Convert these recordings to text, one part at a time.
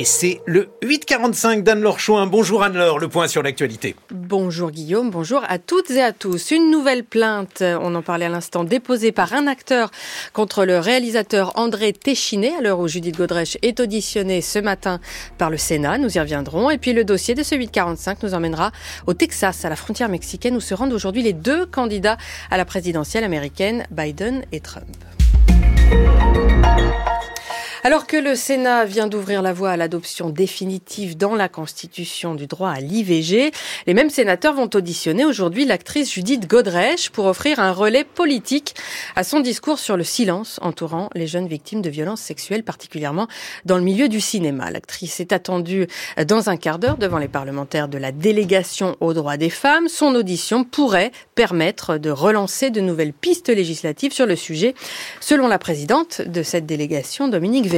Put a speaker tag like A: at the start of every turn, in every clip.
A: Et c'est le 8.45 d'Anne-Laure Chouin. Bonjour Anne-Laure, le point sur l'actualité.
B: Bonjour Guillaume, bonjour à toutes et à tous. Une nouvelle plainte, on en parlait à l'instant, déposée par un acteur contre le réalisateur André Téchiné, à l'heure où Judith Godrèche est auditionnée ce matin par le Sénat. Nous y reviendrons. Et puis le dossier de ce 8.45 nous emmènera au Texas, à la frontière mexicaine, où se rendent aujourd'hui les deux candidats à la présidentielle américaine, Biden et Trump. Alors que le Sénat vient d'ouvrir la voie à l'adoption définitive dans la Constitution du droit à l'IVG, les mêmes sénateurs vont auditionner aujourd'hui l'actrice Judith Godrèche pour offrir un relais politique à son discours sur le silence entourant les jeunes victimes de violences sexuelles, particulièrement dans le milieu du cinéma. L'actrice est attendue dans un quart d'heure devant les parlementaires de la délégation aux droits des femmes. Son audition pourrait permettre de relancer de nouvelles pistes législatives sur le sujet, selon la présidente de cette délégation, Dominique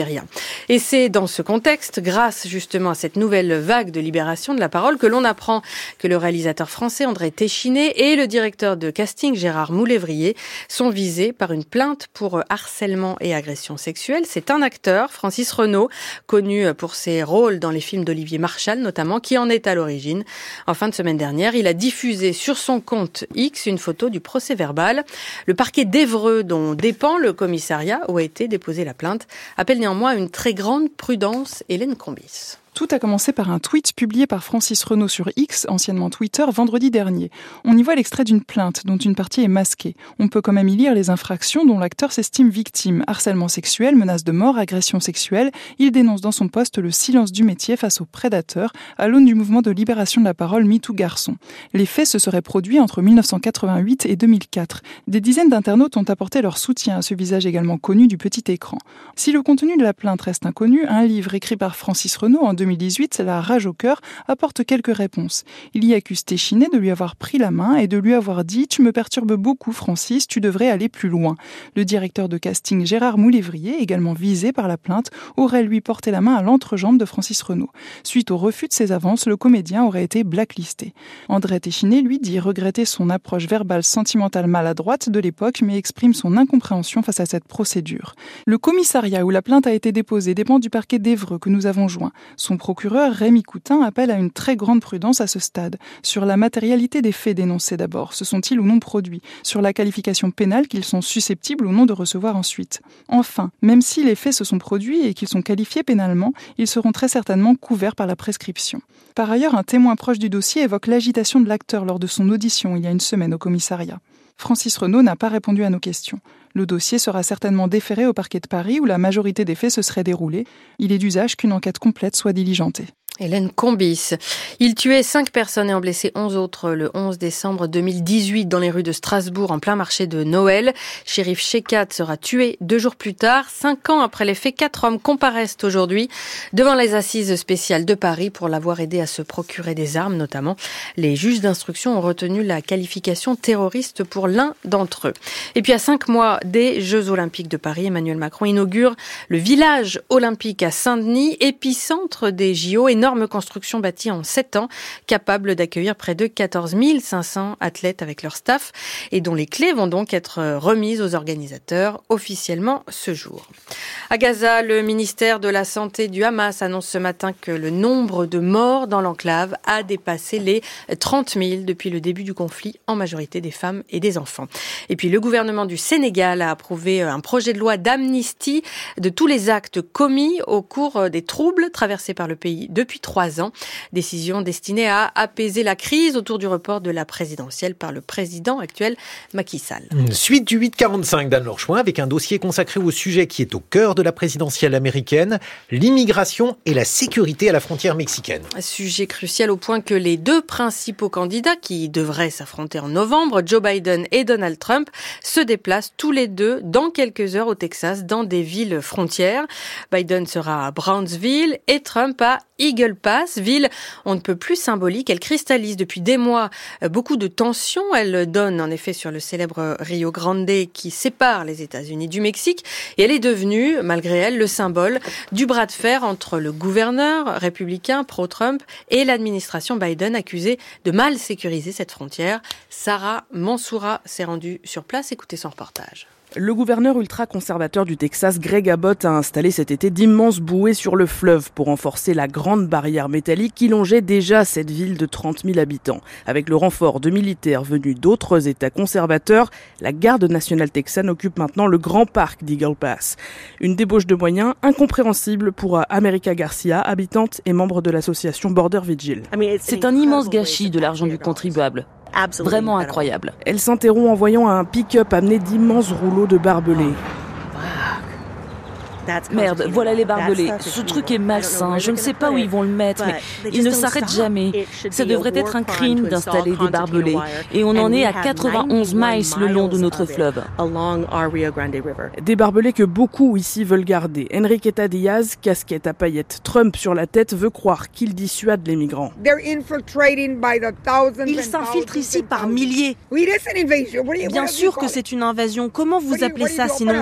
B: et c'est dans ce contexte, grâce justement à cette nouvelle vague de libération de la parole, que l'on apprend que le réalisateur français André Téchiné et le directeur de casting Gérard Moulévrier sont visés par une plainte pour harcèlement et agression sexuelle. C'est un acteur, Francis Renaud, connu pour ses rôles dans les films d'Olivier Marchal notamment, qui en est à l'origine. En fin de semaine dernière, il a diffusé sur son compte X une photo du procès verbal. Le parquet d'Evreux, dont dépend le commissariat où a été déposée la plainte, appelle néanmoins une très grande prudence, Hélène Combis.
C: Tout a commencé par un tweet publié par Francis Renault sur X, anciennement Twitter, vendredi dernier. On y voit l'extrait d'une plainte dont une partie est masquée. On peut quand même y lire les infractions dont l'acteur s'estime victime. Harcèlement sexuel, menace de mort, agression sexuelle. Il dénonce dans son poste le silence du métier face aux prédateurs à l'aune du mouvement de libération de la parole MeToo Garçon. Les faits se seraient produits entre 1988 et 2004. Des dizaines d'internautes ont apporté leur soutien à ce visage également connu du petit écran. Si le contenu de la plainte reste inconnu, un livre écrit par Francis Renault en 2018, La rage au cœur, apporte quelques réponses. Il y accuse Téchiné de lui avoir pris la main et de lui avoir dit Tu me perturbes beaucoup, Francis, tu devrais aller plus loin. Le directeur de casting Gérard Moulévrier, également visé par la plainte, aurait lui porté la main à l'entrejambe de Francis Renaud. Suite au refus de ses avances, le comédien aurait été blacklisté. André Téchiné, lui, dit regretter son approche verbale sentimentale maladroite de l'époque, mais exprime son incompréhension face à cette procédure. Le commissariat où la plainte a été déposée dépend du parquet d'Evreux que nous avons joint. Procureur, Rémi Coutin, appelle à une très grande prudence à ce stade. Sur la matérialité des faits dénoncés d'abord, se sont-ils ou non produits? Sur la qualification pénale qu'ils sont susceptibles ou non de recevoir ensuite. Enfin, même si les faits se sont produits et qu'ils sont qualifiés pénalement, ils seront très certainement couverts par la prescription. Par ailleurs, un témoin proche du dossier évoque l'agitation de l'acteur lors de son audition il y a une semaine au commissariat. Francis Renaud n'a pas répondu à nos questions. Le dossier sera certainement déféré au parquet de Paris où la majorité des faits se seraient déroulés. Il est d'usage qu'une enquête complète soit diligentée.
B: Hélène Combis. Il tuait cinq personnes et en blessait onze autres le 11 décembre 2018 dans les rues de Strasbourg en plein marché de Noël. Shérif Shekat sera tué deux jours plus tard. Cinq ans après les faits, quatre hommes comparaissent aujourd'hui devant les assises spéciales de Paris pour l'avoir aidé à se procurer des armes notamment. Les juges d'instruction ont retenu la qualification terroriste pour l'un d'entre eux. Et puis à cinq mois des Jeux Olympiques de Paris, Emmanuel Macron inaugure le village olympique à Saint-Denis, épicentre des JO construction bâtie en 7 ans, capable d'accueillir près de 14 500 athlètes avec leur staff et dont les clés vont donc être remises aux organisateurs officiellement ce jour. À Gaza, le ministère de la Santé du Hamas annonce ce matin que le nombre de morts dans l'enclave a dépassé les 30 000 depuis le début du conflit, en majorité des femmes et des enfants. Et puis le gouvernement du Sénégal a approuvé un projet de loi d'amnistie de tous les actes commis au cours des troubles traversés par le pays depuis depuis trois ans. Décision destinée à apaiser la crise autour du report de la présidentielle par le président actuel Macky Sall.
A: Suite du 845 d'Anne Lorchouin avec un dossier consacré au sujet qui est au cœur de la présidentielle américaine, l'immigration et la sécurité à la frontière mexicaine.
B: Sujet crucial au point que les deux principaux candidats qui devraient s'affronter en novembre, Joe Biden et Donald Trump, se déplacent tous les deux dans quelques heures au Texas dans des villes frontières. Biden sera à Brownsville et Trump à Eagle Pass, ville on ne peut plus symbolique. Elle cristallise depuis des mois euh, beaucoup de tensions. Elle donne en effet sur le célèbre Rio Grande qui sépare les États-Unis du Mexique. Et elle est devenue, malgré elle, le symbole du bras de fer entre le gouverneur républicain pro-Trump et l'administration Biden accusée de mal sécuriser cette frontière. Sarah Mansoura s'est rendue sur place. Écoutez son reportage.
D: Le gouverneur ultra-conservateur du Texas, Greg Abbott, a installé cet été d'immenses bouées sur le fleuve pour renforcer la grande barrière métallique qui longeait déjà cette ville de 30 000 habitants. Avec le renfort de militaires venus d'autres États conservateurs, la garde nationale texane occupe maintenant le grand parc d'Eagle Pass. Une débauche de moyens incompréhensible pour America Garcia, habitante et membre de l'association Border Vigil.
E: C'est un immense gâchis de l'argent du contribuable. Vraiment incroyable.
D: Elle s'interrompt en voyant un pick-up amener d'immenses rouleaux de barbelés.
E: Merde, voilà les barbelés. Ce truc est malsain. Je ne sais pas où ils vont le mettre, mais ils ne s'arrêtent jamais. Ça devrait être un crime d'installer des barbelés. Et on en est à 91 miles le long de notre fleuve.
D: Des barbelés que beaucoup ici veulent garder. Enriqueta Diaz, casquette à paillettes, Trump sur la tête, veut croire qu'il dissuade les migrants.
F: Ils s'infiltrent ici par milliers. Bien sûr que c'est une invasion. Comment vous appelez ça sinon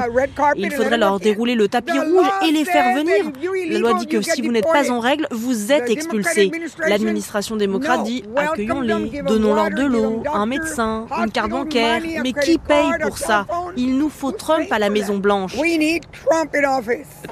F: Il faudrait leur dérouler le tapis rouge et les faire venir. La loi dit que si vous n'êtes pas en règle, vous êtes expulsé. L'administration démocrate dit accueillons-les, donnons-leur de l'eau, un médecin, une carte bancaire. Mais qui paye pour ça? Il nous faut Trump à la Maison Blanche.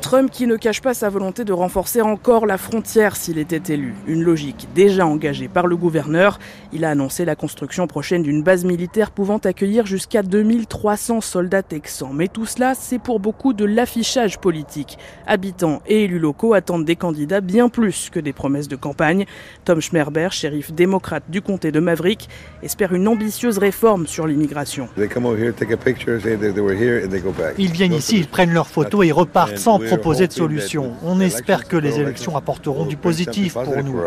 D: Trump qui ne cache pas sa volonté de renforcer encore la frontière s'il était élu. Une logique déjà engagée par le gouverneur. Il a annoncé la construction prochaine d'une base militaire pouvant accueillir jusqu'à 2300 soldats texans. Mais tout cela, c'est pour beaucoup de l'affichage politique Habitants et élus locaux attendent des candidats bien plus que des promesses de campagne. Tom Schmerber, shérif démocrate du comté de Maverick, espère une ambitieuse réforme sur l'immigration.
G: Ils viennent ici, ils prennent leurs photos et repartent sans proposer de solution. On espère que les élections apporteront du positif pour nous.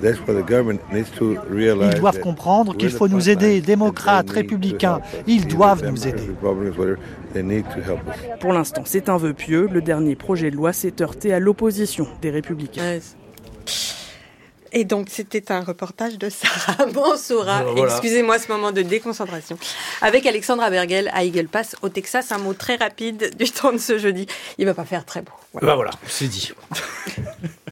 G: Ils doivent comprendre qu'il faut nous aider, démocrates, républicains. Ils doivent nous aider.
D: Pour l'instant, c'est un vœu pieux. Le dernier projet de loi s'est heurté à l'opposition des républicains.
B: Et donc, c'était un reportage de Sarah Mansoura. Excusez-moi ce moment de déconcentration. Avec Alexandra Bergel à Eagle Pass, au Texas. Un mot très rapide du temps de ce jeudi. Il va pas faire très beau.
A: Voilà, bah voilà c'est dit.